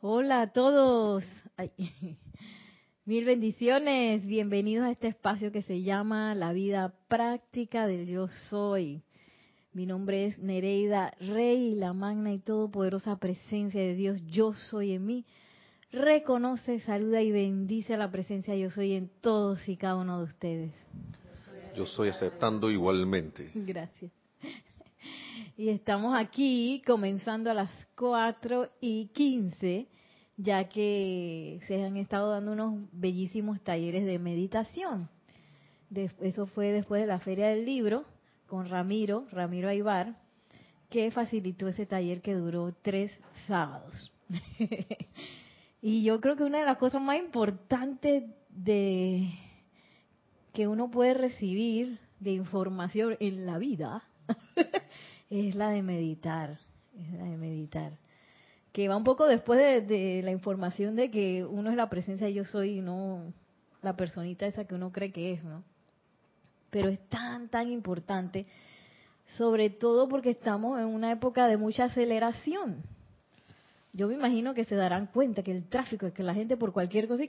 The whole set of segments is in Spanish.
Hola a todos. Ay, Mil bendiciones. Bienvenidos a este espacio que se llama La vida práctica del yo soy. Mi nombre es Nereida Rey, la magna y todopoderosa presencia de Dios, yo soy en mí. Reconoce, saluda y bendice a la presencia yo soy en todos y cada uno de ustedes. Yo soy aceptando igualmente. Gracias. Y estamos aquí comenzando a las 4 y 15, ya que se han estado dando unos bellísimos talleres de meditación. Eso fue después de la Feria del Libro con Ramiro, Ramiro Aybar, que facilitó ese taller que duró tres sábados. y yo creo que una de las cosas más importantes de que uno puede recibir de información en la vida es la de meditar, es la de meditar. Que va un poco después de, de, la información de que uno es la presencia yo soy y no la personita esa que uno cree que es, ¿no? Pero es tan, tan importante, sobre todo porque estamos en una época de mucha aceleración. Yo me imagino que se darán cuenta que el tráfico, es que la gente por cualquier cosa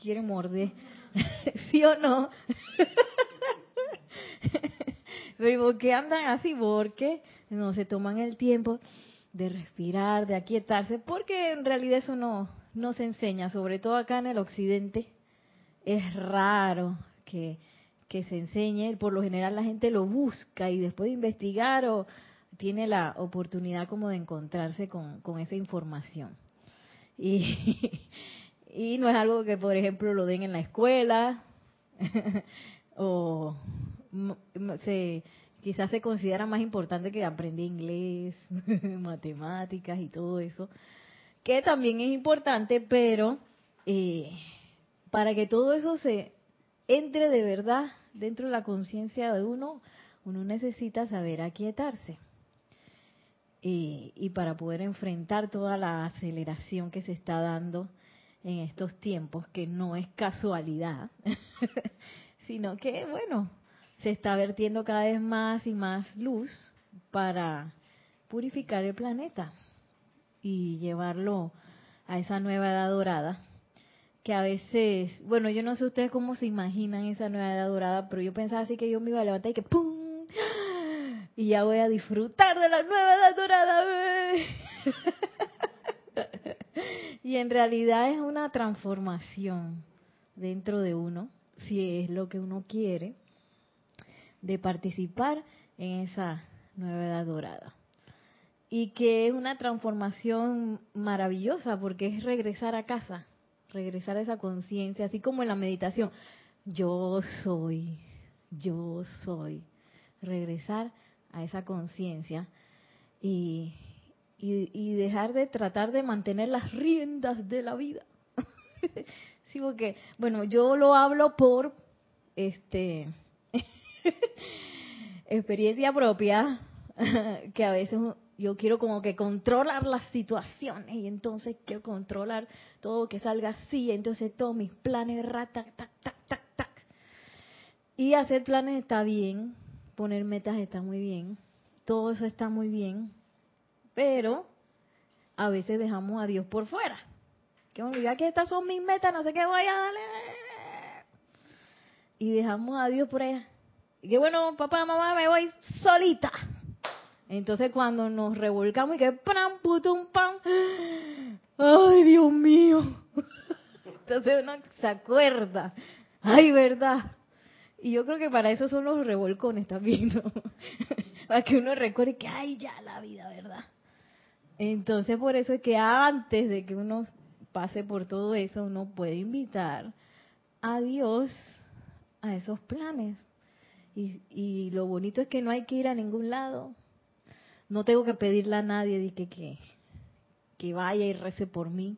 quiere morder, ¿sí o no? Pero ¿por qué andan así? Porque no se toman el tiempo de respirar, de aquietarse, porque en realidad eso no, no se enseña, sobre todo acá en el occidente. Es raro que, que se enseñe, por lo general la gente lo busca y después de investigar o tiene la oportunidad como de encontrarse con, con esa información. Y, y no es algo que, por ejemplo, lo den en la escuela o se, quizás se considera más importante que aprender inglés, matemáticas y todo eso, que también es importante, pero eh, para que todo eso se entre de verdad dentro de la conciencia de uno, uno necesita saber aquietarse. Y, y para poder enfrentar toda la aceleración que se está dando en estos tiempos, que no es casualidad, sino que, bueno, se está vertiendo cada vez más y más luz para purificar el planeta y llevarlo a esa nueva edad dorada que a veces, bueno, yo no sé ustedes cómo se imaginan esa nueva edad dorada, pero yo pensaba así que yo me iba a levantar y que ¡pum! Y ya voy a disfrutar de la nueva edad dorada. y en realidad es una transformación dentro de uno, si es lo que uno quiere de participar en esa nueva edad dorada. Y que es una transformación maravillosa porque es regresar a casa, regresar a esa conciencia, así como en la meditación. Yo soy, yo soy. Regresar a esa conciencia y, y, y, dejar de tratar de mantener las riendas de la vida. sí, porque, bueno, yo lo hablo por este experiencia propia, que a veces yo quiero como que controlar las situaciones y entonces quiero controlar todo que salga así, entonces todos mis planes, tac, tac, tac, tac, tac. Y hacer planes está bien, poner metas está muy bien, todo eso está muy bien, pero a veces dejamos a Dios por fuera. Que me diga que estas son mis metas, no sé qué voy a darle. Y dejamos a Dios por allá. Y que bueno, papá, mamá, me voy solita. Entonces cuando nos revolcamos y que pam, putum, pam, ay Dios mío. Entonces uno se acuerda, ay verdad. Y yo creo que para eso son los revolcones también, ¿no? para que uno recuerde que ay ya la vida, ¿verdad? Entonces por eso es que antes de que uno pase por todo eso, uno puede invitar a Dios a esos planes y, y, lo bonito es que no hay que ir a ningún lado. No tengo que pedirle a nadie que, que vaya y rece por mí.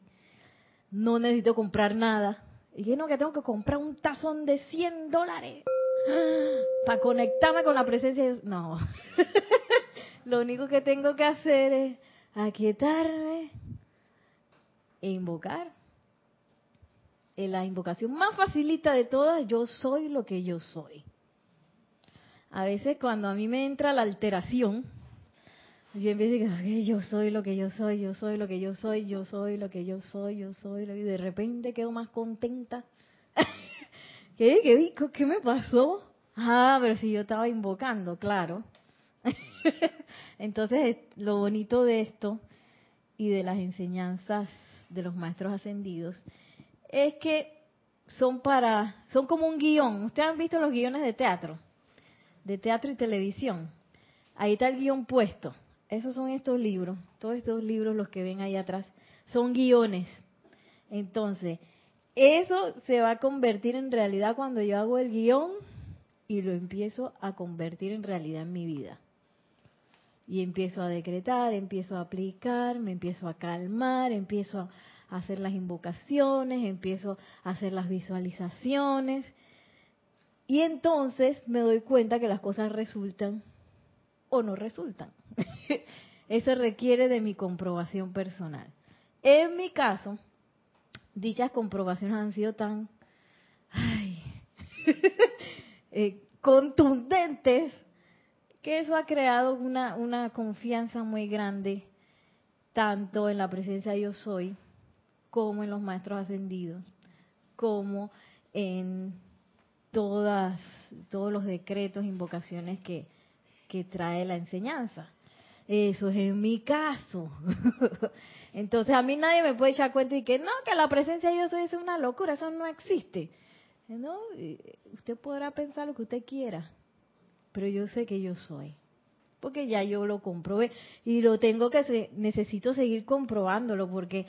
No necesito comprar nada. Y que no, que tengo que comprar un tazón de 100 dólares para conectarme con la presencia de No. lo único que tengo que hacer es aquietarme e invocar. En la invocación más facilita de todas, yo soy lo que yo soy a veces cuando a mí me entra la alteración, Yo empiezo a decir, yo soy lo que yo soy, yo soy lo que yo soy, yo soy lo que yo soy, yo soy, y de repente quedo más contenta. ¿Qué, qué, ¿Qué me pasó? Ah, pero si yo estaba invocando, claro. Entonces, lo bonito de esto y de las enseñanzas de los maestros ascendidos es que son para, son como un guion. Ustedes han visto los guiones de teatro, de teatro y televisión. Ahí está el guion puesto. Esos son estos libros, todos estos libros los que ven ahí atrás, son guiones. Entonces, eso se va a convertir en realidad cuando yo hago el guion y lo empiezo a convertir en realidad en mi vida. Y empiezo a decretar, empiezo a aplicar, me empiezo a calmar, empiezo a hacer las invocaciones, empiezo a hacer las visualizaciones. Y entonces me doy cuenta que las cosas resultan o no resultan. Eso requiere de mi comprobación personal. En mi caso, dichas comprobaciones han sido tan eh, contundentes que eso ha creado una, una confianza muy grande tanto en la presencia de yo soy como en los maestros ascendidos, como en todas todos los decretos, invocaciones que, que trae la enseñanza. Eso es en mi caso. Entonces a mí nadie me puede echar cuenta y que no, que la presencia de yo soy es una locura, eso no existe. ¿No? Usted podrá pensar lo que usted quiera, pero yo sé que yo soy. Porque ya yo lo comprobé y lo tengo que, necesito seguir comprobándolo porque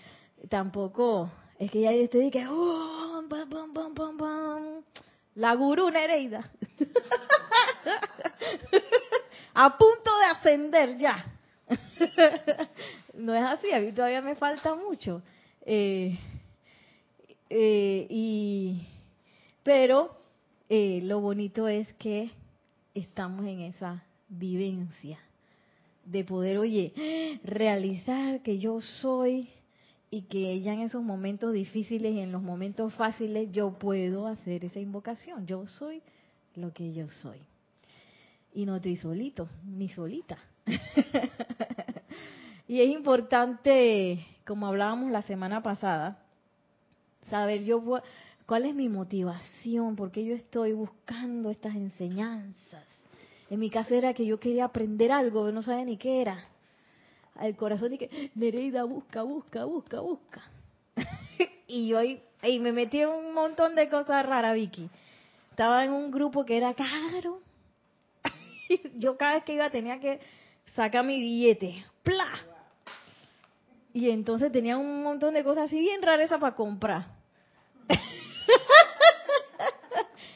tampoco es que ya yo estoy que, oh, la gurú Nereida. a punto de ascender ya. no es así, a mí todavía me falta mucho. Eh, eh, y, pero eh, lo bonito es que estamos en esa vivencia de poder, oye, realizar que yo soy y que ya en esos momentos difíciles y en los momentos fáciles yo puedo hacer esa invocación. Yo soy lo que yo soy. Y no estoy solito, ni solita. y es importante, como hablábamos la semana pasada, saber yo cuál es mi motivación, por qué yo estoy buscando estas enseñanzas. En mi caso era que yo quería aprender algo, no sabía ni qué era. El corazón dije, Nereida, busca, busca, busca, busca. y yo ahí, ahí, me metí en un montón de cosas raras, Vicky. Estaba en un grupo que era caro. yo cada vez que iba tenía que sacar mi billete. ¡Pla! Y entonces tenía un montón de cosas así bien raras para comprar.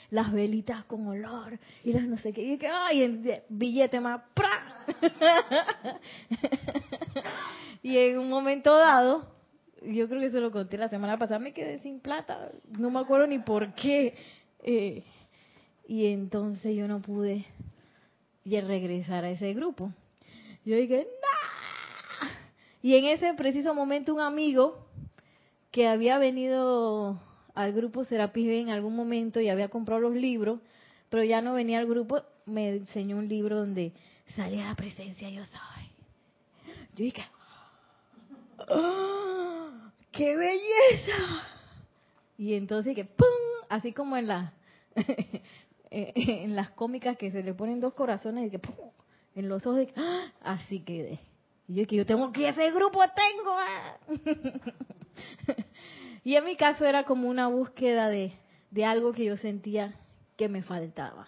las velitas con olor y las no sé qué. Y que, ay, el billete más. ¡pra! Y en un momento dado, yo creo que se lo conté la semana pasada, me quedé sin plata. No me acuerdo ni por qué. Eh, y entonces yo no pude regresar a ese grupo. Yo dije, ¡no! Y en ese preciso momento un amigo que había venido al grupo Serapis en algún momento y había comprado los libros, pero ya no venía al grupo, me enseñó un libro donde salía la presencia yo soy. Yo dije, ¡Oh, ¡qué belleza! Y entonces que ¡pum! Así como en la en las cómicas que se le ponen dos corazones y que ¡pum! en los ojos, de, ¡Ah! así quedé. Y yo que yo tengo que ese grupo tengo. ¡ah! Y en mi caso era como una búsqueda de, de algo que yo sentía que me faltaba.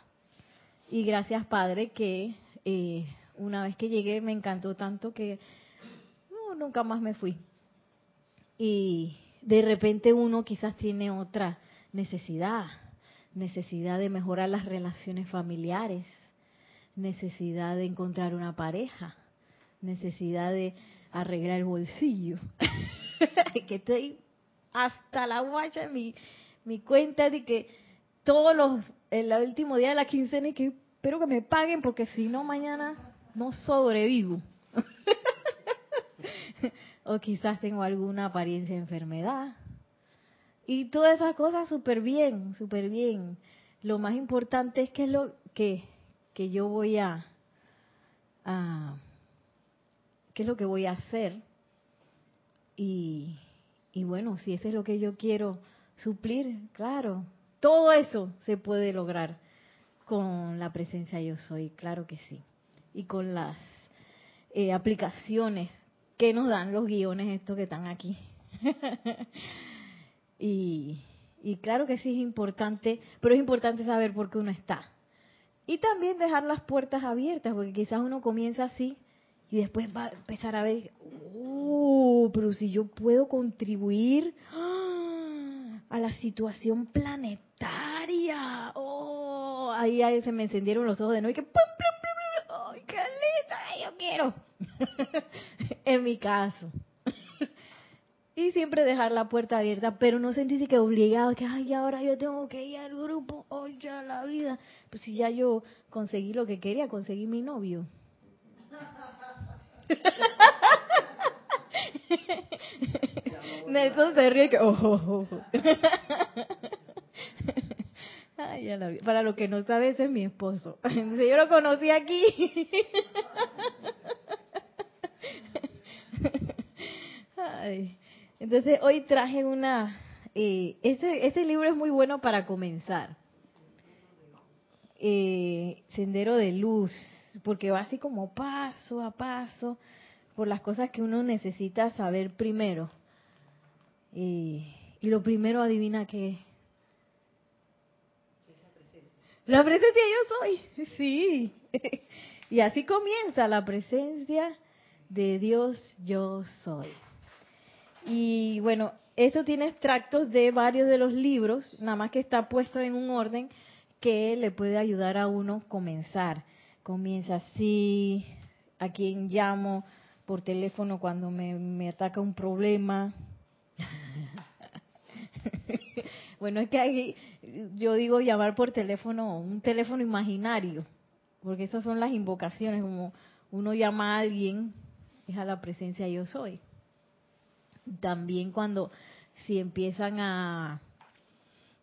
Y gracias Padre que eh, una vez que llegué me encantó tanto que nunca más me fui. Y de repente uno quizás tiene otra necesidad, necesidad de mejorar las relaciones familiares, necesidad de encontrar una pareja, necesidad de arreglar el bolsillo. que estoy hasta la guacha mi, mi cuenta de que todos los, el último día de la quincena y que espero que me paguen porque si no mañana no sobrevivo. o quizás tengo alguna apariencia de enfermedad. Y todas esas cosas súper bien, súper bien. Lo más importante es que es lo que, que yo voy a, a, qué es lo que voy a hacer. Y, y bueno, si eso es lo que yo quiero suplir, claro, todo eso se puede lograr con la presencia yo soy, claro que sí. Y con las eh, aplicaciones que nos dan los guiones estos que están aquí. y, y claro que sí es importante, pero es importante saber por qué uno está. Y también dejar las puertas abiertas, porque quizás uno comienza así y después va a empezar a ver, oh, pero si yo puedo contribuir ¡ah! a la situación planetaria, oh, ahí, ahí se me encendieron los ojos de nuevo y que, ¡pum, pum, pum, ¡ay, qué quiero. en mi caso. y siempre dejar la puerta abierta, pero no sentirse que obligado, que, ay, ahora yo tengo que ir al grupo, ya la vida. Pues si ya yo conseguí lo que quería, conseguí mi novio. Nelson se ríe que, oh, oh, oh. Vi. Para lo que no sabe, ese es mi esposo. Yo lo conocí aquí. Entonces, hoy traje una... Eh, este, este libro es muy bueno para comenzar. Eh, Sendero de Luz, porque va así como paso a paso por las cosas que uno necesita saber primero. Eh, y lo primero, adivina qué. La presencia yo soy, sí. y así comienza la presencia de Dios yo soy. Y bueno, esto tiene extractos de varios de los libros, nada más que está puesto en un orden que le puede ayudar a uno comenzar. Comienza así, a quien llamo por teléfono cuando me, me ataca un problema. bueno, es que ahí yo digo llamar por teléfono, un teléfono imaginario, porque esas son las invocaciones, como uno llama a alguien, es a la presencia yo soy. También cuando si empiezan a,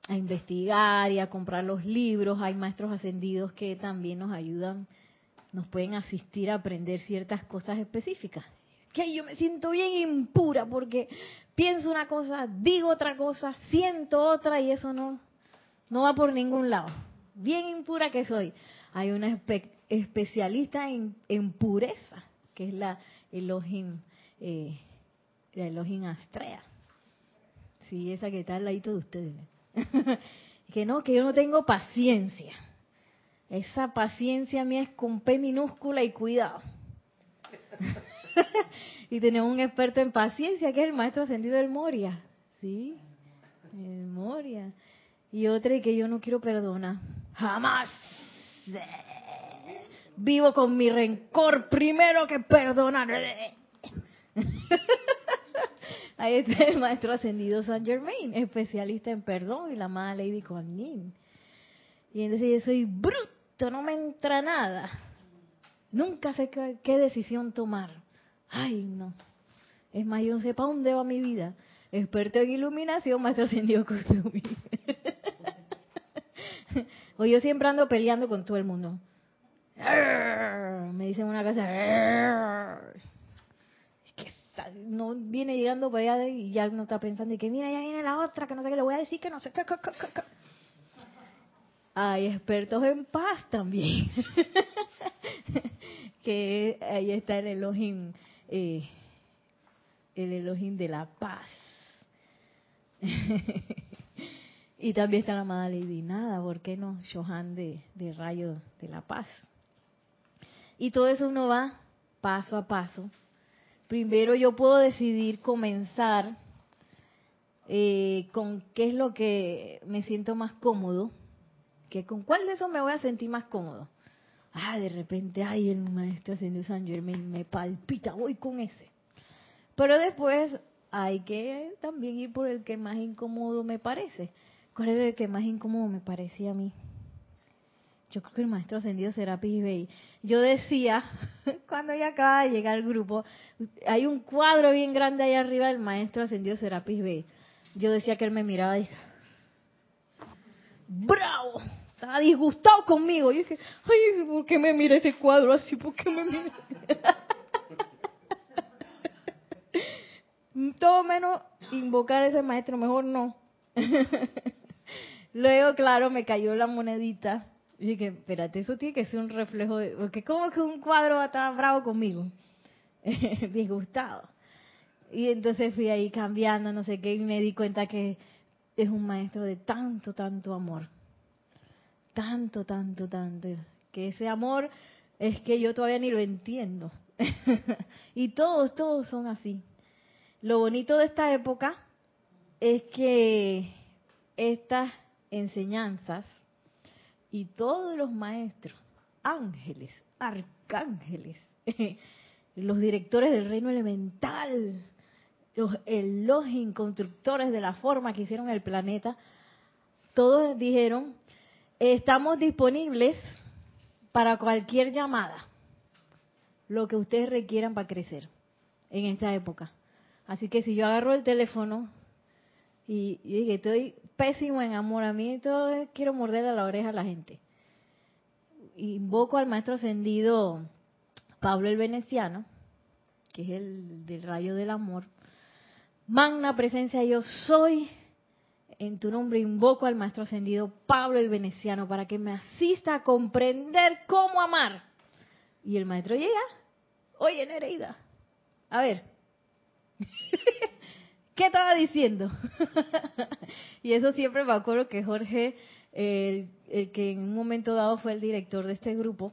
a investigar y a comprar los libros, hay maestros ascendidos que también nos ayudan, nos pueden asistir a aprender ciertas cosas específicas. Que yo me siento bien impura porque pienso una cosa, digo otra cosa, siento otra y eso no, no va por ningún lado. Bien impura que soy. Hay una espe especialista en, en, pureza, que es la Elohim, eh, la Elohim Astrea. Sí, esa que está al ladito de ustedes. que no, que yo no tengo paciencia. Esa paciencia mía es con P minúscula y cuidado. y tenemos un experto en paciencia que es el maestro ascendido del Moria. ¿Sí? El Moria. Y otra que yo no quiero perdonar. Jamás. Vivo con mi rencor primero que perdonar. Ahí está el maestro ascendido San Germain, especialista en perdón y la amada Lady Kuan Y entonces yo soy bruto, no me entra nada. Nunca sé qué, decisión tomar. Ay, no. Es más, yo no sé para dónde va mi vida. Experto en iluminación, maestro ascendido Kusumi. o yo siempre ando peleando con todo el mundo. Me dicen una cosa no viene llegando para allá y ya no está pensando y que mira, ya viene la otra, que no sé qué le voy a decir, que no sé qué. Hay expertos en paz también. que ahí está el Elohim, eh, el Elohim de la paz. y también está la amada Lady Nada, ¿por qué no? Shohan de, de rayo de la paz. Y todo eso uno va paso a paso primero yo puedo decidir comenzar eh, con qué es lo que me siento más cómodo, que con cuál de esos me voy a sentir más cómodo. Ah, de repente, ay, el maestro ascendido San Germain me palpita, voy con ese. Pero después hay que también ir por el que más incómodo me parece. ¿Cuál era el que más incómodo me parecía a mí? Yo creo que el maestro ascendido será Bay. Yo decía, cuando ya acaba de llegar al grupo, hay un cuadro bien grande ahí arriba del maestro ascendido Serapis Bay. Yo decía que él me miraba y ¡bravo! Estaba disgustado conmigo. Y dije, ay, ¿por qué me mira ese cuadro así? ¿Por qué me mira? todo menos invocar a ese maestro, mejor no. Luego, claro, me cayó la monedita. Y dije, espérate, eso tiene que ser un reflejo de... Porque como que un cuadro va a estar bravo conmigo? Disgustado. Y entonces fui ahí cambiando, no sé qué, y me di cuenta que es un maestro de tanto, tanto amor. Tanto, tanto, tanto. Que ese amor es que yo todavía ni lo entiendo. y todos, todos son así. Lo bonito de esta época es que estas enseñanzas y todos los maestros, ángeles, arcángeles, los directores del reino elemental, los Elohim, constructores de la forma que hicieron el planeta, todos dijeron, estamos disponibles para cualquier llamada, lo que ustedes requieran para crecer en esta época. Así que si yo agarro el teléfono y, dije, estoy pésimo en amor a mí, todo quiero morder a la oreja a la gente. Invoco al maestro ascendido Pablo el Veneciano, que es el del rayo del amor, Magna presencia yo soy. En tu nombre invoco al Maestro Ascendido Pablo el Veneciano para que me asista a comprender cómo amar. Y el Maestro llega. Oye, Nereida. A ver. ¿Qué estaba diciendo? y eso siempre me acuerdo que Jorge, el, que en un momento dado fue el director de este grupo,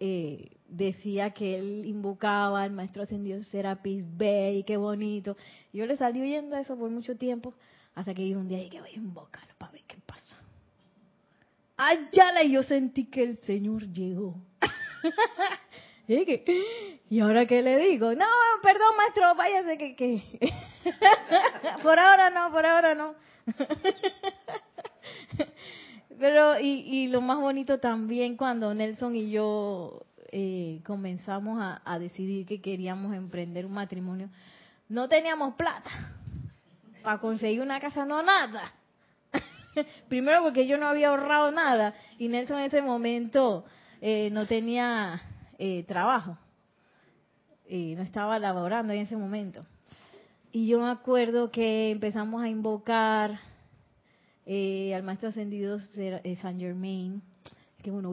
eh, decía que él invocaba al maestro ascendido Serapis Bey, qué bonito. yo le salí oyendo eso por mucho tiempo, hasta que yo un día dije, voy a invocarlo para ver qué pasa. Allá y yo sentí que el Señor llegó. y ahora qué le digo, no, perdón maestro, váyase que, que. por ahora no, por ahora no. Pero, y, y lo más bonito también cuando Nelson y yo eh, comenzamos a, decidir que queríamos emprender un matrimonio, no teníamos plata para conseguir una casa, no nada. Primero porque yo no había ahorrado nada y Nelson en ese momento eh, no tenía eh, trabajo, no estaba laborando en ese momento. Y yo me acuerdo que empezamos a invocar al maestro ascendido San Germain, que bueno,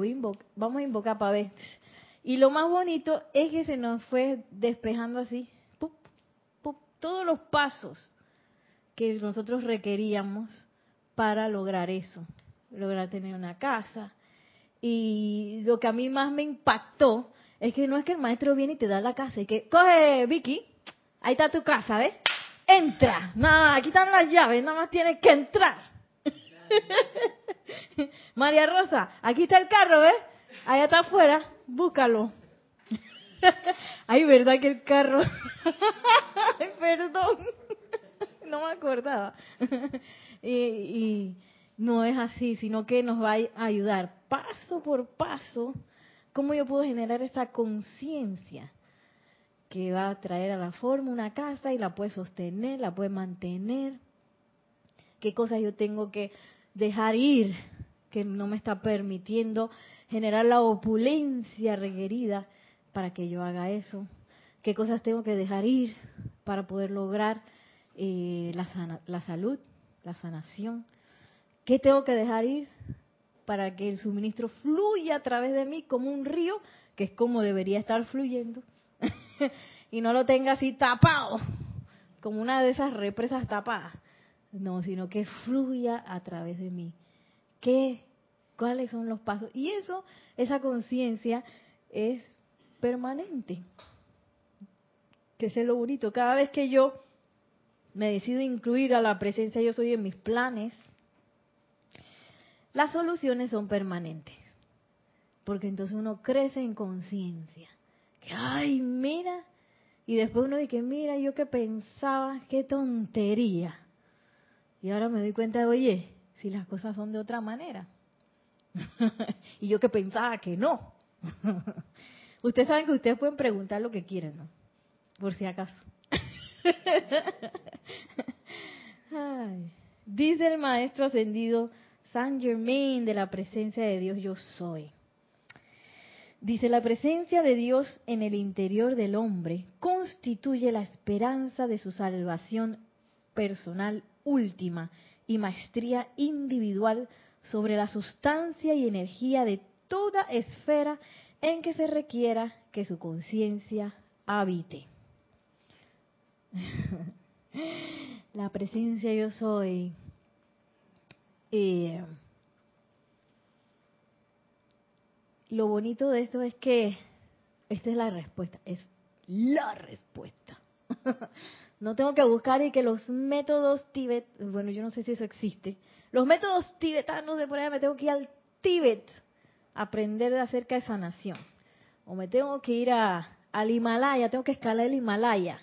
vamos a invocar para ver y lo más bonito es que se nos fue despejando así, todos los pasos que nosotros requeríamos para lograr eso, lograr tener una casa. Y lo que a mí más me impactó es que no es que el maestro viene y te da la casa y que, coge Vicky, ahí está tu casa, ¿ves? Entra, nada, aquí están las llaves, nada más tienes que entrar. María Rosa, aquí está el carro, ¿ves? Allá está afuera, búscalo. Ay, ¿verdad que el carro? Perdón. No me acordaba. y, no es así, sino que nos va a ayudar paso por paso cómo yo puedo generar esa conciencia que va a traer a la forma una casa y la puede sostener, la puede mantener. ¿Qué cosas yo tengo que dejar ir que no me está permitiendo generar la opulencia requerida para que yo haga eso, qué cosas tengo que dejar ir para poder lograr eh, la, la salud, la sanación, qué tengo que dejar ir para que el suministro fluya a través de mí como un río, que es como debería estar fluyendo, y no lo tenga así tapado, como una de esas represas tapadas, no, sino que fluya a través de mí. ¿Qué cuáles son los pasos. Y eso, esa conciencia es permanente. Que es lo bonito. Cada vez que yo me decido incluir a la presencia yo soy en mis planes, las soluciones son permanentes. Porque entonces uno crece en conciencia. Que, ay, mira. Y después uno dice, mira, yo que pensaba, qué tontería. Y ahora me doy cuenta de, oye, si las cosas son de otra manera. y yo que pensaba que no. ustedes saben que ustedes pueden preguntar lo que quieran, ¿no? Por si acaso. Dice el maestro ascendido San Germain de la presencia de Dios, yo soy. Dice, la presencia de Dios en el interior del hombre constituye la esperanza de su salvación personal última y maestría individual sobre la sustancia y energía de toda esfera en que se requiera que su conciencia habite. la presencia yo soy. Eh, lo bonito de esto es que esta es la respuesta, es la respuesta. no tengo que buscar y que los métodos tibet, bueno, yo no sé si eso existe, los métodos tibetanos de por allá me tengo que ir al Tíbet a aprender acerca de sanación. O me tengo que ir a, al Himalaya, tengo que escalar el Himalaya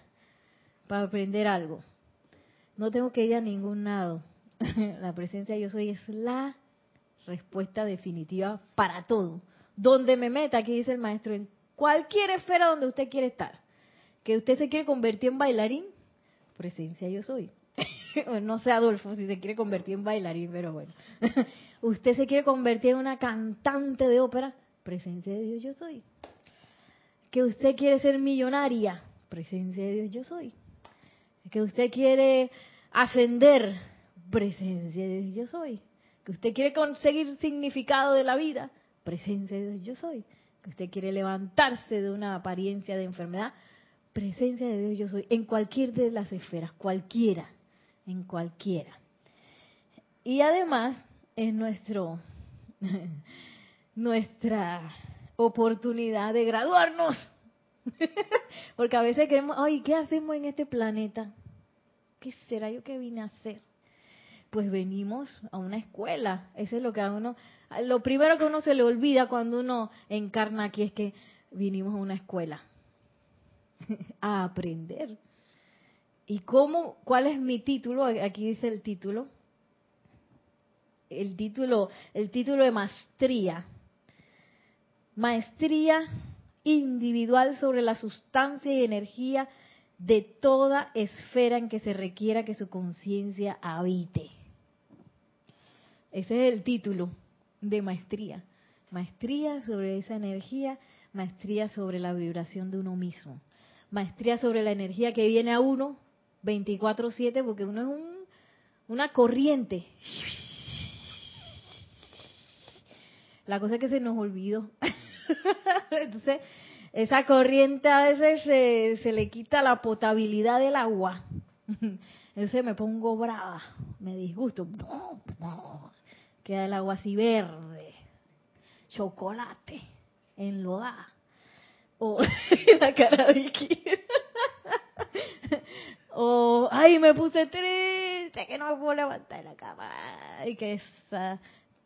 para aprender algo. No tengo que ir a ningún lado. la presencia yo soy es la respuesta definitiva para todo donde me meta, aquí dice el maestro, en cualquier esfera donde usted quiere estar. Que usted se quiere convertir en bailarín, presencia yo soy. no sé Adolfo si se quiere convertir en bailarín, pero bueno. usted se quiere convertir en una cantante de ópera, presencia de Dios yo soy. Que usted quiere ser millonaria, presencia de Dios yo soy. Que usted quiere ascender, presencia de Dios yo soy. Que usted quiere conseguir significado de la vida, presencia de Dios yo soy. Que usted quiere levantarse de una apariencia de enfermedad, presencia de Dios yo soy. En cualquier de las esferas, cualquiera, en cualquiera. Y además es nuestro, nuestra oportunidad de graduarnos. Porque a veces queremos, ay, ¿qué hacemos en este planeta? ¿Qué será yo que vine a hacer? Pues venimos a una escuela. Eso es lo que a uno, lo primero que uno se le olvida cuando uno encarna aquí es que vinimos a una escuela a aprender. ¿Y cómo? ¿Cuál es mi título? Aquí dice el título. El título, el título de maestría. Maestría individual sobre la sustancia y energía de toda esfera en que se requiera que su conciencia habite. Ese es el título de maestría. Maestría sobre esa energía, maestría sobre la vibración de uno mismo. Maestría sobre la energía que viene a uno 24/7 porque uno es un, una corriente. La cosa es que se nos olvidó. Entonces, esa corriente a veces se, se le quita la potabilidad del agua. Entonces me pongo brava, me disgusto queda el agua así verde, chocolate, enlodada. O la cara o, ay, me puse triste, que no me puedo levantar de la cama. Y que esa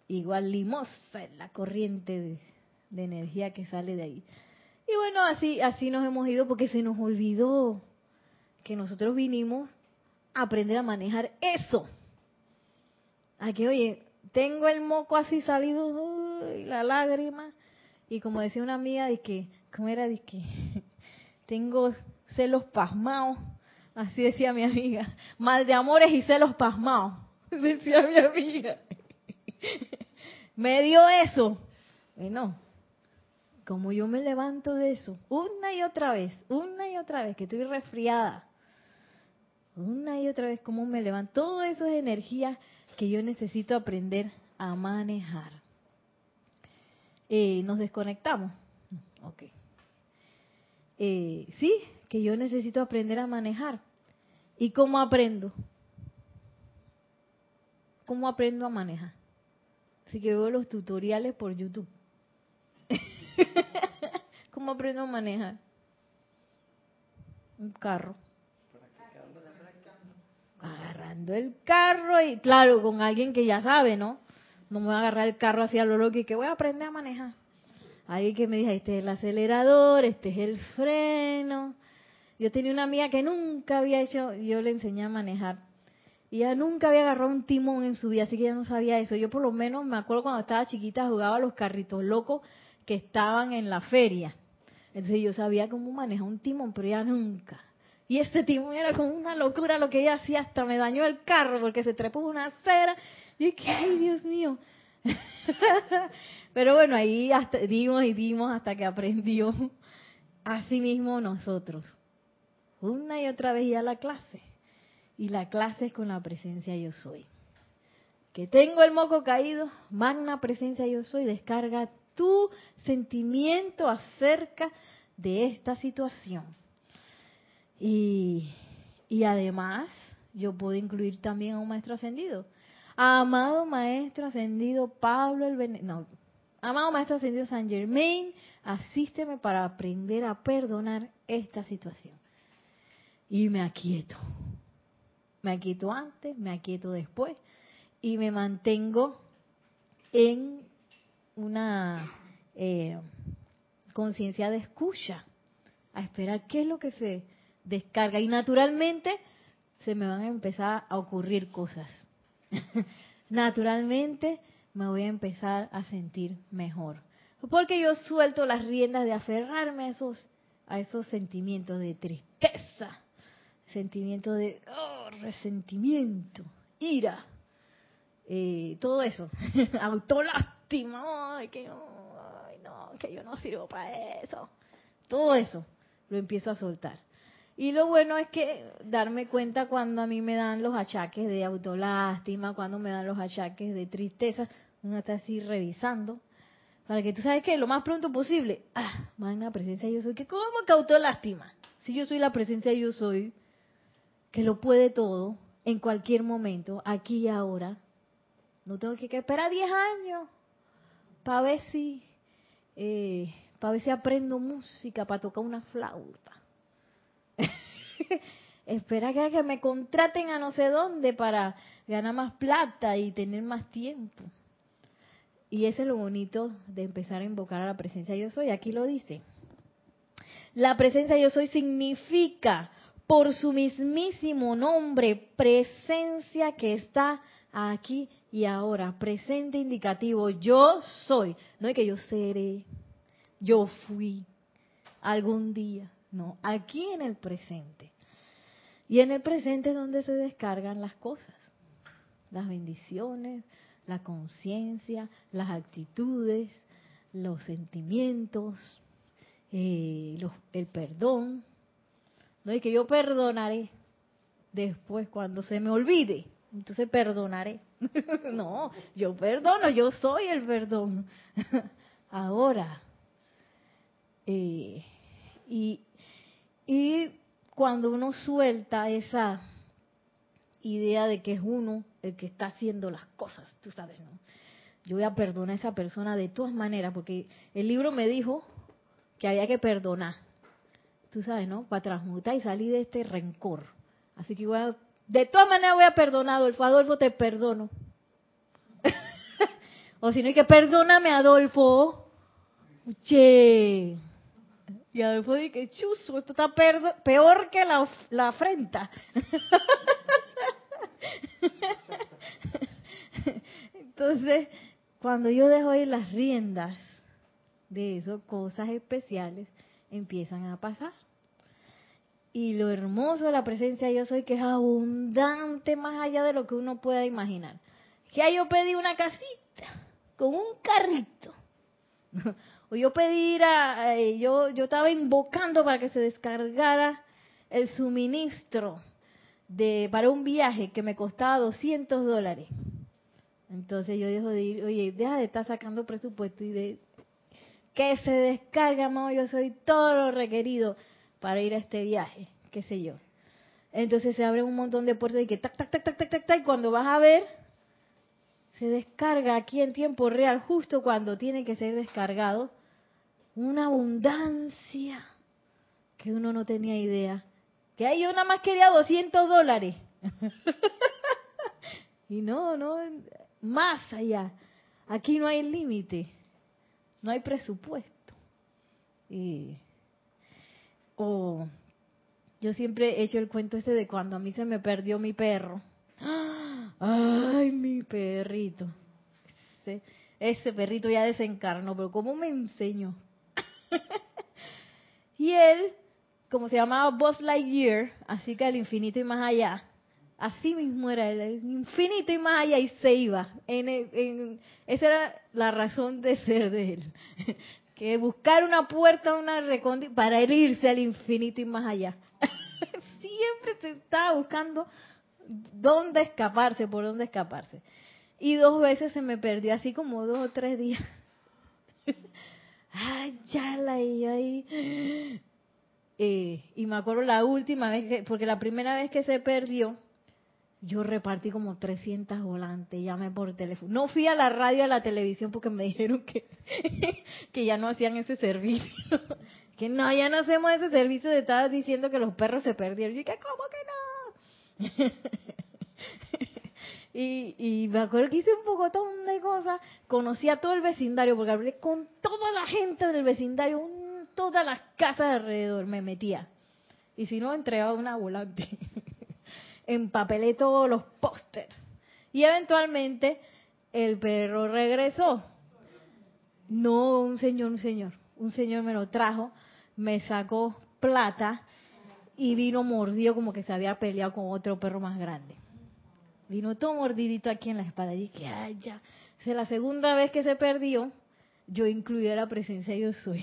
igual limosa en la corriente de, de energía que sale de ahí. Y bueno, así, así nos hemos ido porque se nos olvidó que nosotros vinimos a aprender a manejar eso. Aquí, oye, tengo el moco así salido, la lágrima, y como decía una amiga, de que, ¿cómo era? De que tengo celos pasmados, así decía mi amiga, mal de amores y celos pasmados, decía mi amiga. me dio eso. Bueno, como yo me levanto de eso, una y otra vez, una y otra vez, que estoy resfriada, una y otra vez, como me levanto, todo eso es energía que yo necesito aprender a manejar. Eh, ¿Nos desconectamos? Ok. Eh, sí, que yo necesito aprender a manejar. ¿Y cómo aprendo? ¿Cómo aprendo a manejar? Así que veo los tutoriales por YouTube. ¿Cómo aprendo a manejar? Un carro el carro y claro, con alguien que ya sabe, ¿no? No me voy a agarrar el carro hacia lo loco y que voy a aprender a manejar. Alguien que me diga, este es el acelerador, este es el freno. Yo tenía una amiga que nunca había hecho, yo le enseñé a manejar. Y ella nunca había agarrado un timón en su vida, así que ella no sabía eso. Yo por lo menos me acuerdo cuando estaba chiquita jugaba a los carritos locos que estaban en la feria. Entonces yo sabía cómo manejar un timón, pero ella nunca. Y este timón era como una locura lo que ella hacía, hasta me dañó el carro porque se trepó una acera. Y que, ay, Dios mío. Pero bueno, ahí hasta, dimos y dimos hasta que aprendió. Así mismo nosotros. Una y otra vez ya la clase. Y la clase es con la presencia yo soy. Que tengo el moco caído, magna presencia yo soy, descarga tu sentimiento acerca de esta situación. Y, y además, yo puedo incluir también a un maestro ascendido. Amado maestro ascendido Pablo el no, amado maestro ascendido San Germain, asísteme para aprender a perdonar esta situación. Y me aquieto. Me aquieto antes, me aquieto después y me mantengo en una eh, conciencia de escucha, a esperar qué es lo que se descarga. Y naturalmente se me van a empezar a ocurrir cosas. naturalmente me voy a empezar a sentir mejor. Porque yo suelto las riendas de aferrarme a esos, a esos sentimientos de tristeza, sentimientos de oh, resentimiento, ira, eh, todo eso, autolástima, ay, que, ay, no, que yo no sirvo para eso. Todo eso lo empiezo a soltar. Y lo bueno es que darme cuenta cuando a mí me dan los achaques de autolástima, cuando me dan los achaques de tristeza, uno está así revisando, para que tú sabes que lo más pronto posible, ah, magna presencia yo soy, que como que autolástima, si yo soy la presencia yo soy, que lo puede todo, en cualquier momento, aquí y ahora, no tengo que esperar 10 años para ver si, eh, para ver si aprendo música, para tocar una flauta. Espera que me contraten a no sé dónde para ganar más plata y tener más tiempo. Y ese es lo bonito de empezar a invocar a la presencia yo soy. Aquí lo dice. La presencia yo soy significa por su mismísimo nombre presencia que está aquí y ahora. Presente indicativo. Yo soy. No es que yo seré. Yo fui. Algún día. No. Aquí en el presente. Y en el presente es donde se descargan las cosas. Las bendiciones, la conciencia, las actitudes, los sentimientos, eh, el perdón. No es que yo perdonaré después cuando se me olvide, entonces perdonaré. no, yo perdono, yo soy el perdón. Ahora, eh, y, y cuando uno suelta esa idea de que es uno el que está haciendo las cosas, tú sabes, ¿no? Yo voy a perdonar a esa persona de todas maneras, porque el libro me dijo que había que perdonar, tú sabes, ¿no? Para transmutar y salir de este rencor. Así que voy a, de todas maneras voy a perdonar, Adolfo, Adolfo, te perdono. o si no hay que perdóname, Adolfo. Che. Y Adolfo dice, chuzo, esto está peor que la, la afrenta. Entonces, cuando yo dejo ir las riendas de eso, cosas especiales empiezan a pasar. Y lo hermoso de la presencia de yo soy que es abundante más allá de lo que uno pueda imaginar. Que yo pedí una casita con un carrito. O yo pedí a, yo, yo estaba invocando para que se descargara el suministro de, para un viaje que me costaba 200 dólares. Entonces yo dejo de ir, oye, deja de estar sacando presupuesto y de que se descarga, yo soy todo lo requerido para ir a este viaje, qué sé yo. Entonces se abren un montón de puertas y que tac, tac, tac, tac, tac, tac, tac, y cuando vas a ver, se descarga aquí en tiempo real, justo cuando tiene que ser descargado, una abundancia que uno no tenía idea. Que ahí yo nada más quería 200 dólares. y no, no, más allá. Aquí no hay límite, no hay presupuesto. Y, o yo siempre he hecho el cuento este de cuando a mí se me perdió mi perro. Ay, mi perrito. Ese, ese perrito ya desencarnó, pero ¿cómo me enseñó? Y él, como se llamaba Buzz Lightyear, así que al infinito y más allá, Así mismo era el infinito y más allá y se iba. En, en, esa era la razón de ser de él. Que buscar una puerta, una recóndita para irse al infinito y más allá. Siempre se estaba buscando dónde escaparse, por dónde escaparse. Y dos veces se me perdió así como dos o tres días. Ay, ya la y ahí. Eh, y me acuerdo la última vez que, porque la primera vez que se perdió, yo repartí como 300 volantes, llamé por teléfono. No fui a la radio, a la televisión, porque me dijeron que, que ya no hacían ese servicio. que no, ya no hacemos ese servicio de estar diciendo que los perros se perdieron. Y dije, ¿cómo que no? y, y me acuerdo que hice un pocotón de cosas. Conocí a todo el vecindario, porque hablé con toda la gente del vecindario, todas las casas alrededor, me metía. Y si no, entregaba una volante empapelé todos los pósters. Y eventualmente el perro regresó. No un señor, un señor. Un señor me lo trajo, me sacó plata y vino mordido como que se había peleado con otro perro más grande. Vino todo mordidito aquí en la espalda. Y dije, ay, ya. Es la segunda vez que se perdió. Yo incluí la presencia yo soy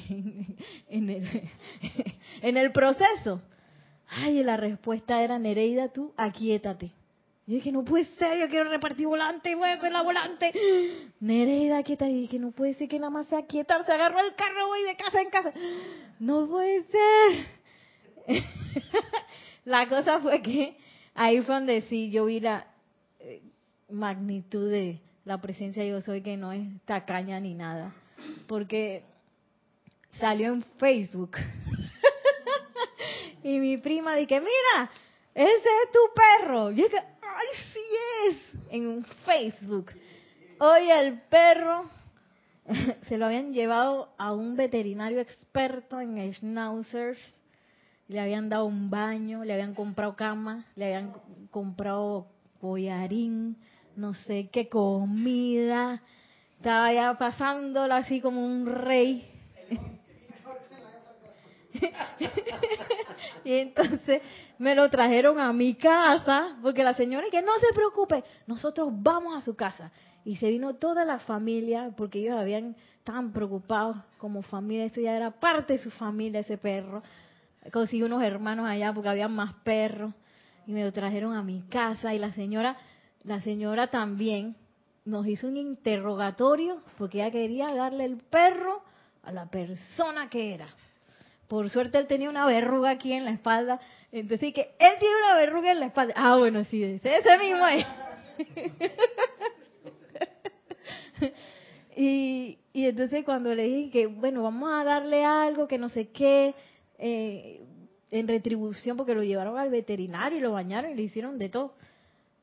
en el, en el proceso. Ay, la respuesta era, Nereida, tú aquietate. Yo dije, no puede ser, yo quiero repartir volante, voy a hacer la volante. Nereida, quieta. Y dije, no puede ser que nada más se aquieta, se agarró el carro, voy de casa en casa. No puede ser. la cosa fue que ahí fue donde sí yo vi la eh, magnitud de la presencia yo soy, que no es tacaña ni nada. Porque salió en Facebook. Y mi prima dije, mira, ese es tu perro. Yo dije, ay, sí es. En Facebook. Hoy el perro se lo habían llevado a un veterinario experto en schnauzers. Le habían dado un baño, le habían comprado cama, le habían comprado collarín, no sé qué comida. Estaba ya pasándola así como un rey. y entonces me lo trajeron a mi casa, porque la señora que no se preocupe, nosotros vamos a su casa. Y se vino toda la familia, porque ellos habían tan preocupados como familia, esto ya era parte de su familia, ese perro. Consiguió unos hermanos allá porque había más perros y me lo trajeron a mi casa y la señora, la señora también nos hizo un interrogatorio porque ella quería darle el perro a la persona que era. Por suerte él tenía una verruga aquí en la espalda. Entonces que él tiene una verruga en la espalda. Ah, bueno, sí, ese mismo es. y, y entonces cuando le dije que, bueno, vamos a darle algo, que no sé qué, eh, en retribución, porque lo llevaron al veterinario y lo bañaron y le hicieron de todo.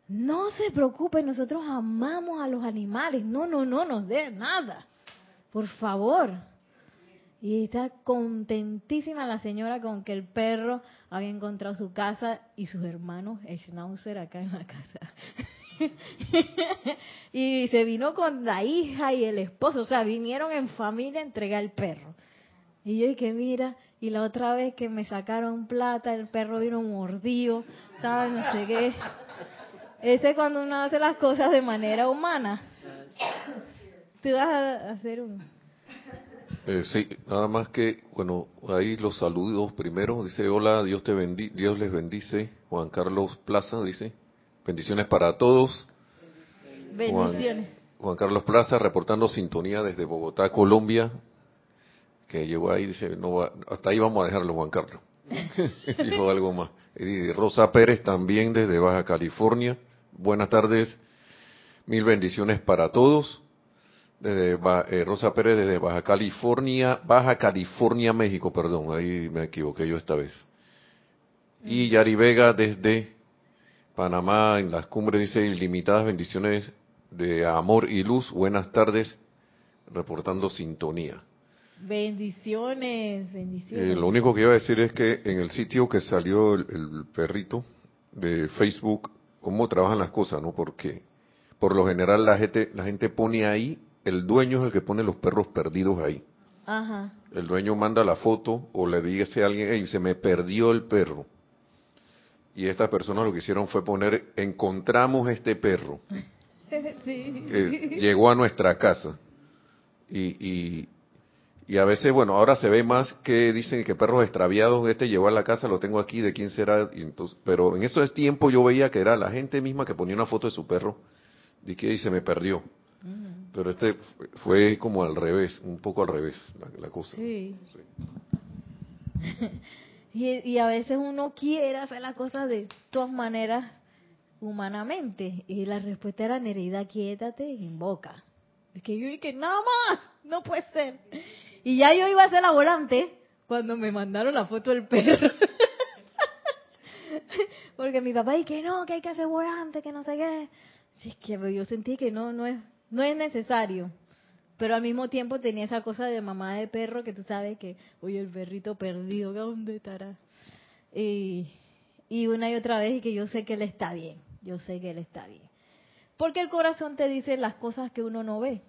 No se preocupe, nosotros amamos a los animales. No, no, no nos dé nada. Por favor. Y está contentísima la señora con que el perro había encontrado su casa y sus hermanos Schnauzer acá en la casa. y se vino con la hija y el esposo, o sea, vinieron en familia a entregar el perro. Y yo dije, mira, y la otra vez que me sacaron plata, el perro vino mordido, no sé qué. Ese es cuando uno hace las cosas de manera humana. Tú vas a hacer un... Eh, sí, nada más que, bueno, ahí los saludos primero. Dice, hola, Dios, te bendi Dios les bendice. Juan Carlos Plaza dice, bendiciones para todos. Bendiciones. Juan, Carlos Plaza reportando sintonía desde Bogotá, Colombia. Que llegó ahí, dice, no hasta ahí vamos a dejarlo, Juan Carlos. Dijo algo más. Y Rosa Pérez también desde Baja California. Buenas tardes. Mil bendiciones para todos desde eh, Rosa Pérez desde Baja California, Baja California, México, perdón, ahí me equivoqué yo esta vez. Y. Yari Vega desde Panamá, en las cumbres, dice ilimitadas bendiciones de amor y luz. Buenas tardes, reportando sintonía. Bendiciones, bendiciones. Eh, lo único que iba a decir es que en el sitio que salió el, el perrito de Facebook, cómo trabajan las cosas, ¿no? Porque por lo general la gente, la gente pone ahí el dueño es el que pone los perros perdidos ahí. Ajá. El dueño manda la foto o le dice a alguien, hey, se me perdió el perro. y estas personas lo que hicieron fue poner, encontramos este perro. Eh, llegó a nuestra casa. Y, y, a veces, bueno, ahora se ve más que dicen que perros extraviados, este llegó a la casa, lo tengo aquí, ¿de quién será? Y entonces, pero en esos tiempos yo veía que era la gente misma que ponía una foto de su perro y que se me perdió. Pero este fue como al revés, un poco al revés la, cosa. Sí. y, a veces uno quiere hacer las cosas de todas maneras humanamente. Y la respuesta era, Nerida, quiétate y invoca. Es que yo dije, nada más, no puede ser. Y ya yo iba a hacer la volante cuando me mandaron la foto del perro. Porque mi papá dice que no, que hay que hacer volante, que no sé qué. Sí, es que yo sentí que no, no es, no es necesario. Pero al mismo tiempo tenía esa cosa de mamá de perro que tú sabes que, oye, el perrito perdido, ¿dónde estará? Y, y una y otra vez y que yo sé que él está bien, yo sé que él está bien. Porque el corazón te dice las cosas que uno no ve.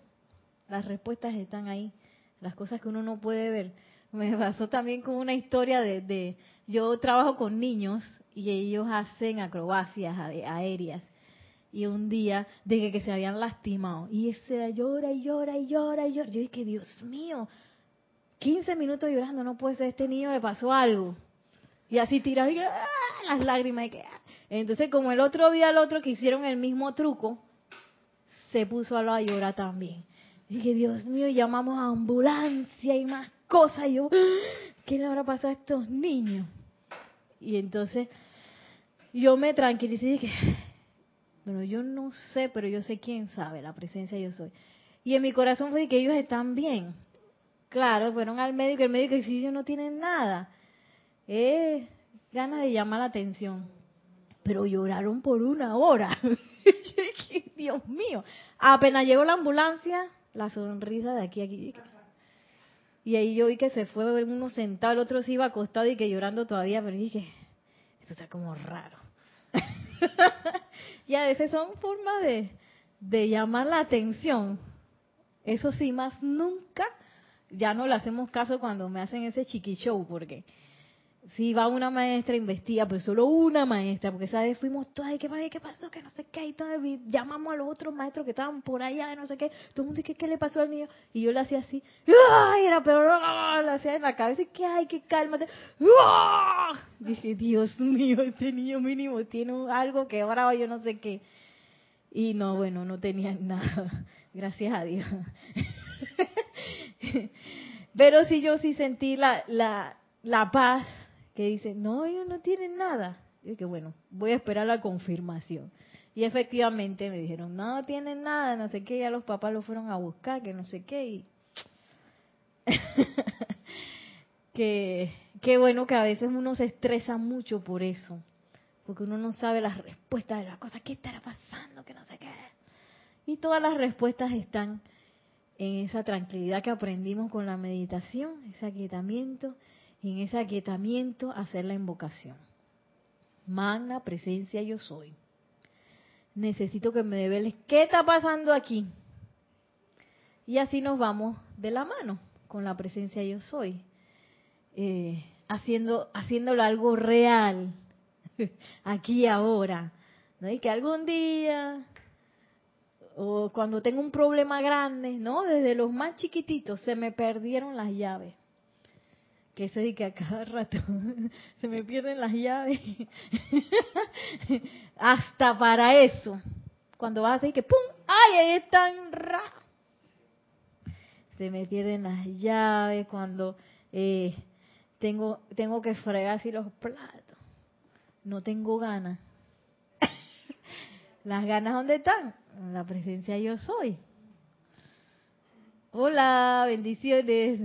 Las respuestas están ahí, las cosas que uno no puede ver. Me pasó también con una historia de, de yo trabajo con niños y ellos hacen acrobacias aéreas y un día de que, se habían lastimado y ese llora y llora y llora y llora. Yo dije, Dios mío, 15 minutos llorando, no puede ser, este niño le pasó algo. Y así tirado y ¡ah! las lágrimas. Y que, ¡ah! Entonces, como el otro día al otro que hicieron el mismo truco, se puso a llorar también. Dije, Dios mío, llamamos a ambulancia y más cosas. Y yo, ¿qué le habrá pasado a estos niños? Y entonces yo me tranquilicé y dije, bueno, yo no sé, pero yo sé quién sabe, la presencia yo soy. Y en mi corazón fue que ellos están bien. Claro, fueron al médico, el médico dice, ellos no tienen nada. Eh, ganas de llamar la atención. Pero lloraron por una hora. Dios mío. Apenas llegó la ambulancia, la sonrisa de aquí a aquí. Y ahí yo vi que se fue uno sentado, el otro se iba acostado y que llorando todavía, pero dije, esto está como raro. y a veces son formas de, de llamar la atención. Eso sí, más nunca, ya no le hacemos caso cuando me hacen ese chiqui show, porque si va una maestra, investiga, pero solo una maestra, porque esa vez fuimos todas, ¿qué, qué pasó? Que no sé qué, y llamamos a los otros maestros que estaban por allá, no sé qué, todo el mundo dice, ¿qué le pasó al niño? Y yo le hacía así, ¡ay! Era peor, ¡ah! le hacía en la cabeza, ¿qué hay? ¿Qué cálmate? ¡ah! Dije, Dios mío, este niño mínimo tiene algo que ahora yo no sé qué. Y no, bueno, no tenía nada, gracias a Dios. Pero sí, yo sí sentí la, la, la paz que dice, no, ellos no tienen nada. Y que bueno, voy a esperar la confirmación. Y efectivamente me dijeron, no tienen nada, no sé qué, ya los papás lo fueron a buscar, que no sé qué. Y... que, qué bueno que a veces uno se estresa mucho por eso, porque uno no sabe las respuestas de las cosas, qué estará pasando, que no sé qué. Y todas las respuestas están en esa tranquilidad que aprendimos con la meditación, ese aquietamiento en ese aquietamiento hacer la invocación. Magna presencia yo soy. Necesito que me develes qué está pasando aquí. Y así nos vamos de la mano con la presencia yo soy. Eh, haciendo, haciéndolo algo real, aquí y ahora. ¿no? Y que algún día, o cuando tengo un problema grande, ¿no? Desde los más chiquititos se me perdieron las llaves que se que a cada rato se me pierden las llaves. Hasta para eso. Cuando vas a decir que ¡pum! ¡Ay, ahí están! Ra! Se me pierden las llaves cuando eh, tengo, tengo que fregar así los platos. No tengo ganas. ¿Las ganas dónde están? En la presencia yo soy. Hola, bendiciones.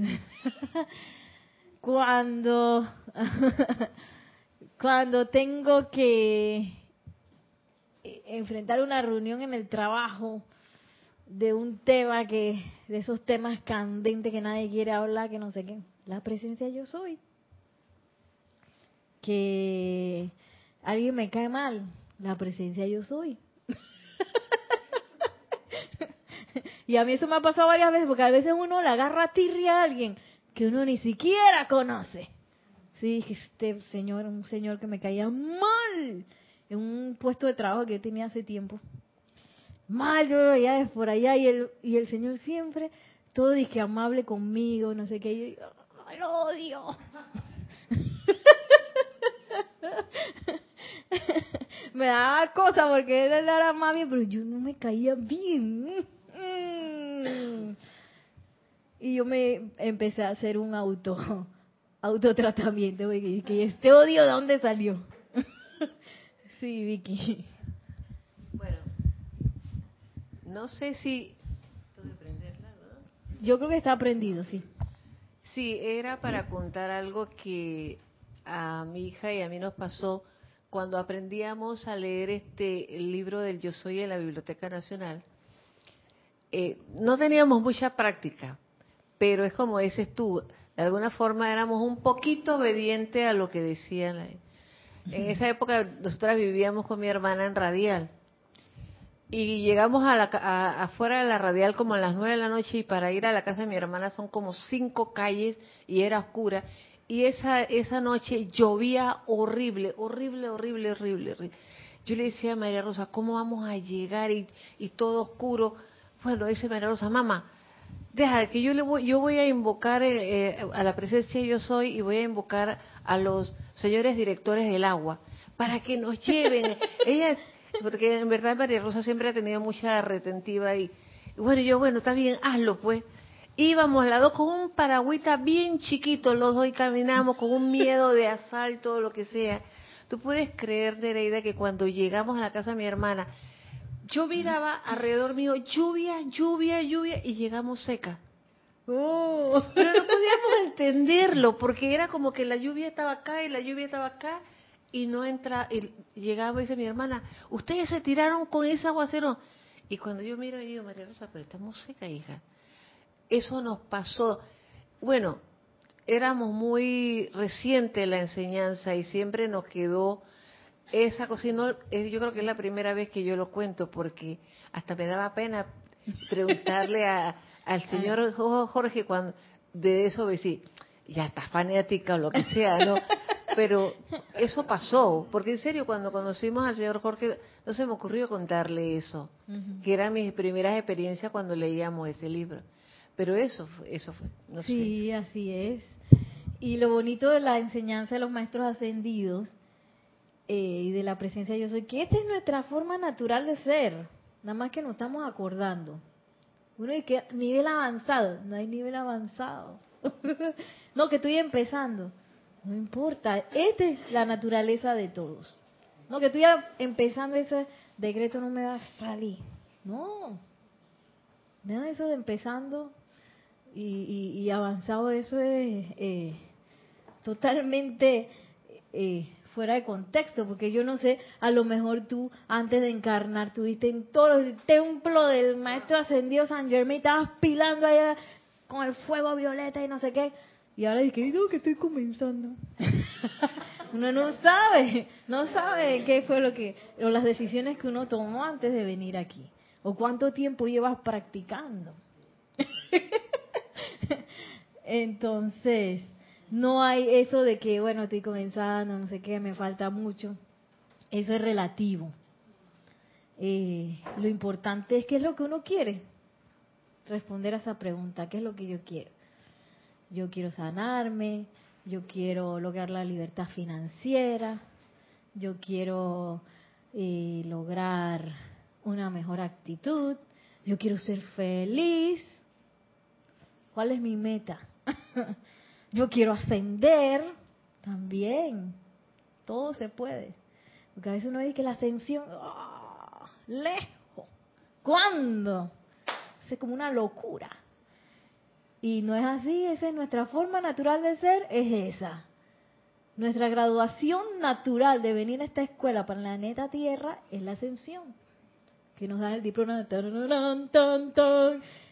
Cuando, cuando tengo que enfrentar una reunión en el trabajo de un tema que, de esos temas candentes que nadie quiere hablar, que no sé qué, la presencia yo soy. Que alguien me cae mal, la presencia yo soy. y a mí eso me ha pasado varias veces, porque a veces uno le agarra tirria a alguien que uno ni siquiera conoce. Sí, este señor, un señor que me caía mal en un puesto de trabajo que tenía hace tiempo. Mal, yo veía por allá y el, y el señor siempre, todo dije amable conmigo, no sé qué. Y yo, ¡ay, lo odio! me daba cosa porque él era bien, pero yo no me caía bien. Y yo me empecé a hacer un auto autotratamiento, que, que este odio de dónde salió. sí, Vicky. Bueno, no sé si yo creo que está aprendido, sí. Sí, era para contar algo que a mi hija y a mí nos pasó cuando aprendíamos a leer este el libro del Yo Soy en la Biblioteca Nacional. Eh, no teníamos mucha práctica, pero es como dices tú, de alguna forma éramos un poquito obedientes a lo que decían. En esa época nosotras vivíamos con mi hermana en Radial y llegamos a la, afuera de la radial como a las nueve de la noche y para ir a la casa de mi hermana son como cinco calles y era oscura y esa esa noche llovía horrible, horrible, horrible, horrible. horrible. Yo le decía a María Rosa, ¿cómo vamos a llegar y, y todo oscuro? Bueno, dice María Rosa, mamá, deja que yo le voy, yo voy a invocar eh, eh, a la presencia yo soy y voy a invocar a los señores directores del agua para que nos lleven. Ella porque en verdad María Rosa siempre ha tenido mucha retentiva y, bueno, yo, bueno, está bien, hazlo pues. Íbamos las dos con un paragüita bien chiquito, los dos y caminamos con un miedo de asalto o lo que sea. Tú puedes creer, Nereida, que cuando llegamos a la casa de mi hermana, yo miraba alrededor mío lluvia, lluvia, lluvia y llegamos seca. Oh. Pero no podíamos entenderlo porque era como que la lluvia estaba acá y la lluvia estaba acá y no entra, y llegaba y dice mi hermana, ustedes se tiraron con ese aguacero. Y cuando yo miro y digo, María Rosa, pero estamos seca, hija. Eso nos pasó. Bueno, éramos muy reciente la enseñanza y siempre nos quedó esa cosa. yo creo que es la primera vez que yo lo cuento porque hasta me daba pena preguntarle a, al señor Jorge cuando de eso decir, ya está fanática o lo que sea, ¿no? Pero eso pasó, porque en serio, cuando conocimos al señor Jorge, no se me ocurrió contarle eso, que eran mis primeras experiencias cuando leíamos ese libro. Pero eso, eso fue, no sí, así es. Y lo bonito de la enseñanza de los maestros ascendidos eh, y de la presencia de yo soy, que esta es nuestra forma natural de ser, nada más que nos estamos acordando. Uno dice que nivel avanzado, no hay nivel avanzado. no, que estoy empezando. No importa, esta es la naturaleza de todos. No, que estoy empezando ese decreto no me va a salir. No. Nada de eso de empezando y, avanzado, eso es eh, totalmente eh, fuera de contexto, porque yo no sé, a lo mejor tú antes de encarnar tuviste en todo el templo del maestro ascendido San Germain, estabas pilando allá con el fuego violeta y no sé qué. Y ahora dice, digo que estoy comenzando. uno no sabe, no sabe qué fue lo que, o las decisiones que uno tomó antes de venir aquí. O cuánto tiempo llevas practicando. Entonces, no hay eso de que, bueno, estoy comenzando, no sé qué, me falta mucho. Eso es relativo. Eh, lo importante es qué es lo que uno quiere. Responder a esa pregunta, ¿qué es lo que yo quiero? yo quiero sanarme, yo quiero lograr la libertad financiera, yo quiero eh, lograr una mejor actitud, yo quiero ser feliz. ¿Cuál es mi meta? yo quiero ascender también. Todo se puede. Porque a veces uno dice que la ascensión, ¡ah! lejos. ¿Cuándo? Es como una locura. Y no es así, esa es nuestra forma natural de ser, es esa. Nuestra graduación natural de venir a esta escuela para la neta tierra es la ascensión. Que nos da el diploma,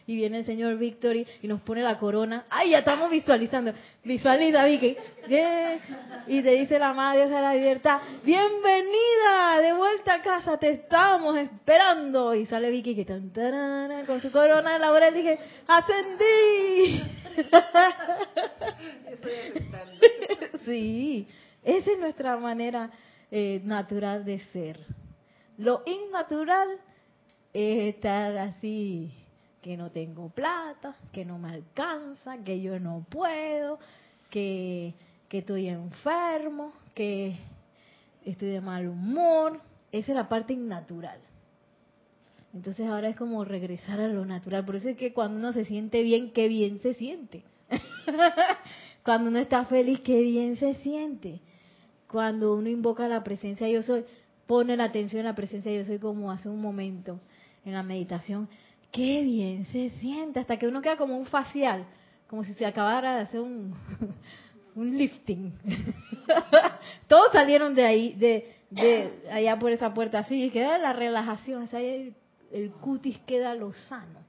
y viene el señor Victory y nos pone la corona. ¡Ay, ya estamos visualizando! Visualiza, Vicky. Y te dice la madre de la libertad, bienvenida de vuelta a casa, te estábamos esperando. Y sale Vicky que tan, con su corona laboral dije, ascendí. sí, esa es nuestra manera eh, natural de ser. Lo innatural es estar así, que no tengo plata, que no me alcanza, que yo no puedo, que, que estoy enfermo, que estoy de mal humor. Esa es la parte innatural. Entonces ahora es como regresar a lo natural. Por eso es que cuando uno se siente bien, qué bien se siente. cuando uno está feliz, qué bien se siente. Cuando uno invoca la presencia yo soy, pone la atención en la presencia yo soy como hace un momento en la meditación, qué bien se siente. Hasta que uno queda como un facial, como si se acabara de hacer un, un lifting. Todos salieron de ahí, de, de allá por esa puerta así, y queda la relajación, o el, el, cutis queda lozano.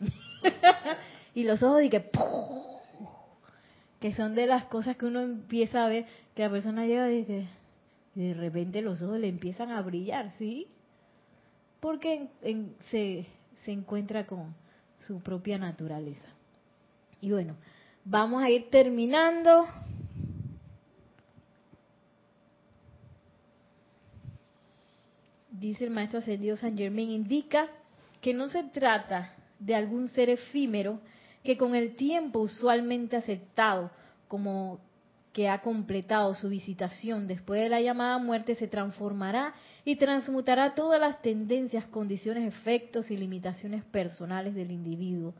y los ojos y que que son de las cosas que uno empieza a ver que la persona llega y dice y de repente los ojos le empiezan a brillar, ¿sí? Porque se, se encuentra con su propia naturaleza. Y bueno, vamos a ir terminando. Dice el maestro ascendido San Germain, indica que no se trata de algún ser efímero que con el tiempo usualmente aceptado como que ha completado su visitación después de la llamada muerte se transformará y transmutará todas las tendencias, condiciones, efectos y limitaciones personales del individuo.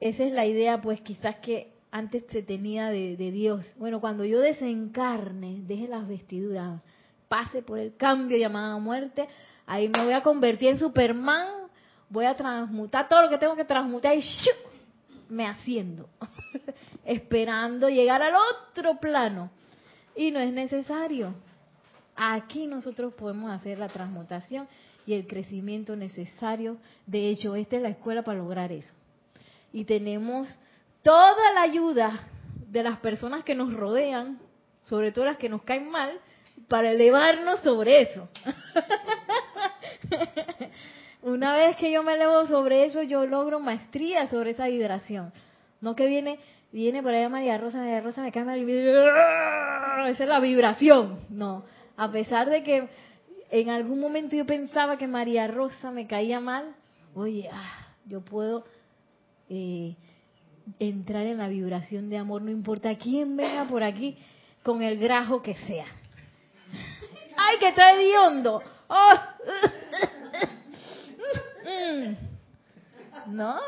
Esa es la idea, pues quizás que antes se tenía de, Dios. Bueno, cuando yo desencarne, deje las vestiduras, pase por el cambio llamada muerte, ahí me voy a convertir en Superman, voy a transmutar todo lo que tengo que transmutar y me haciendo. esperando llegar al otro plano. Y no es necesario. Aquí nosotros podemos hacer la transmutación y el crecimiento necesario. De hecho, esta es la escuela para lograr eso. Y tenemos toda la ayuda de las personas que nos rodean, sobre todo las que nos caen mal, para elevarnos sobre eso. Una vez que yo me elevo sobre eso, yo logro maestría sobre esa vibración. No que viene, viene por allá María Rosa, María Rosa me cambia el esa es la vibración. No, a pesar de que en algún momento yo pensaba que María Rosa me caía mal, oye, ah, yo puedo eh, entrar en la vibración de amor, no importa quién venga por aquí con el grajo que sea. ¡Ay, que está hediondo! ¡Oh! No,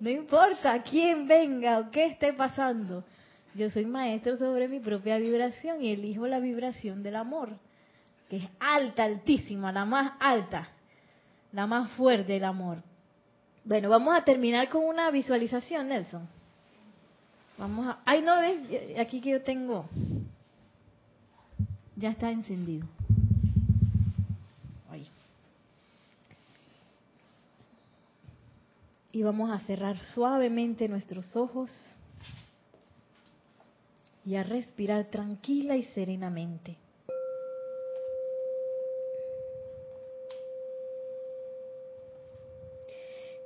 no importa quién venga o qué esté pasando. Yo soy maestro sobre mi propia vibración y elijo la vibración del amor, que es alta, altísima, la más alta, la más fuerte del amor. Bueno, vamos a terminar con una visualización, Nelson. Vamos a... Ay, no, ves, aquí que yo tengo. Ya está encendido. Y vamos a cerrar suavemente nuestros ojos y a respirar tranquila y serenamente.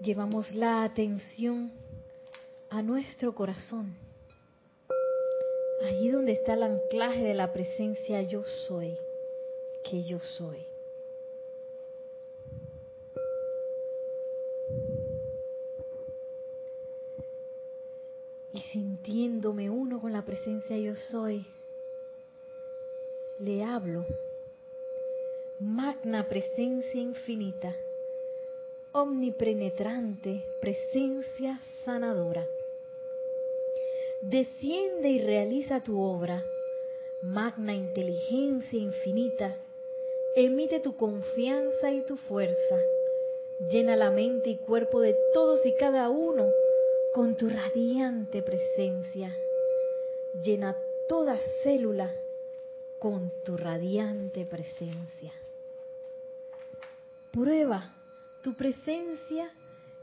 Llevamos la atención a nuestro corazón, allí donde está el anclaje de la presencia yo soy, que yo soy. Uno con la presencia yo soy, le hablo. Magna presencia infinita, omnipenetrante presencia sanadora. Desciende y realiza tu obra. Magna inteligencia infinita, emite tu confianza y tu fuerza. Llena la mente y cuerpo de todos y cada uno con tu radiante presencia. Llena toda célula con tu radiante presencia. Prueba tu presencia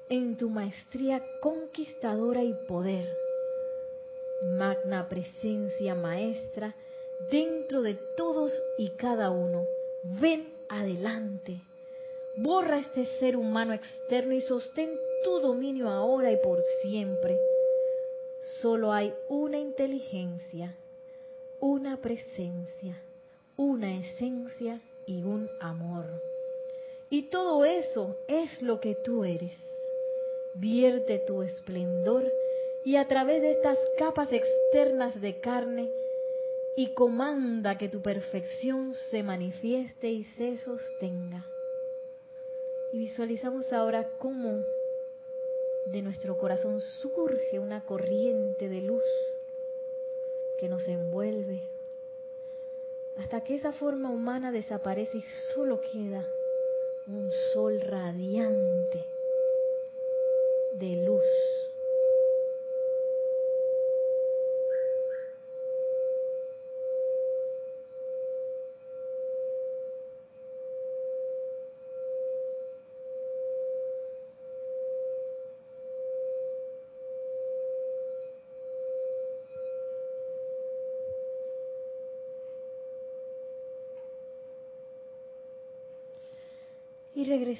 en tu maestría conquistadora y poder. Magna presencia maestra dentro de todos y cada uno, ven adelante. Borra este ser humano externo y sostén tu dominio ahora y por siempre. Solo hay una inteligencia, una presencia, una esencia y un amor. Y todo eso es lo que tú eres. Vierte tu esplendor y a través de estas capas externas de carne y comanda que tu perfección se manifieste y se sostenga. Y visualizamos ahora cómo de nuestro corazón surge una corriente de luz que nos envuelve hasta que esa forma humana desaparece y solo queda un sol radiante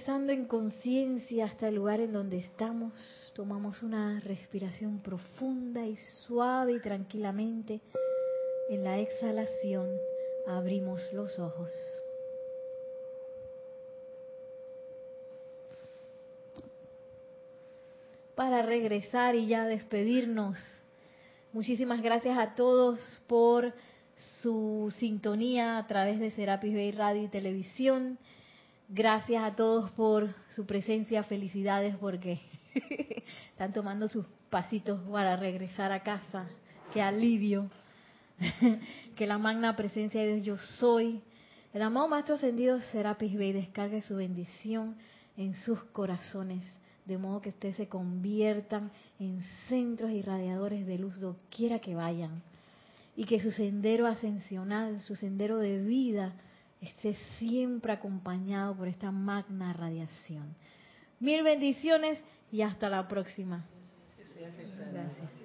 en conciencia hasta el lugar en donde estamos, tomamos una respiración profunda y suave y tranquilamente. En la exhalación abrimos los ojos. Para regresar y ya despedirnos, muchísimas gracias a todos por su sintonía a través de Serapis Bay Radio y Televisión. Gracias a todos por su presencia, felicidades porque están tomando sus pasitos para regresar a casa. Qué alivio. que la magna presencia de Dios yo soy. El amado Maestro Ascendido Serapis Bey descargue su bendición en sus corazones, de modo que ustedes se conviertan en centros irradiadores de luz doquiera que vayan. Y que su sendero ascensional, su sendero de vida, esté siempre acompañado por esta magna radiación. Mil bendiciones y hasta la próxima. Gracias.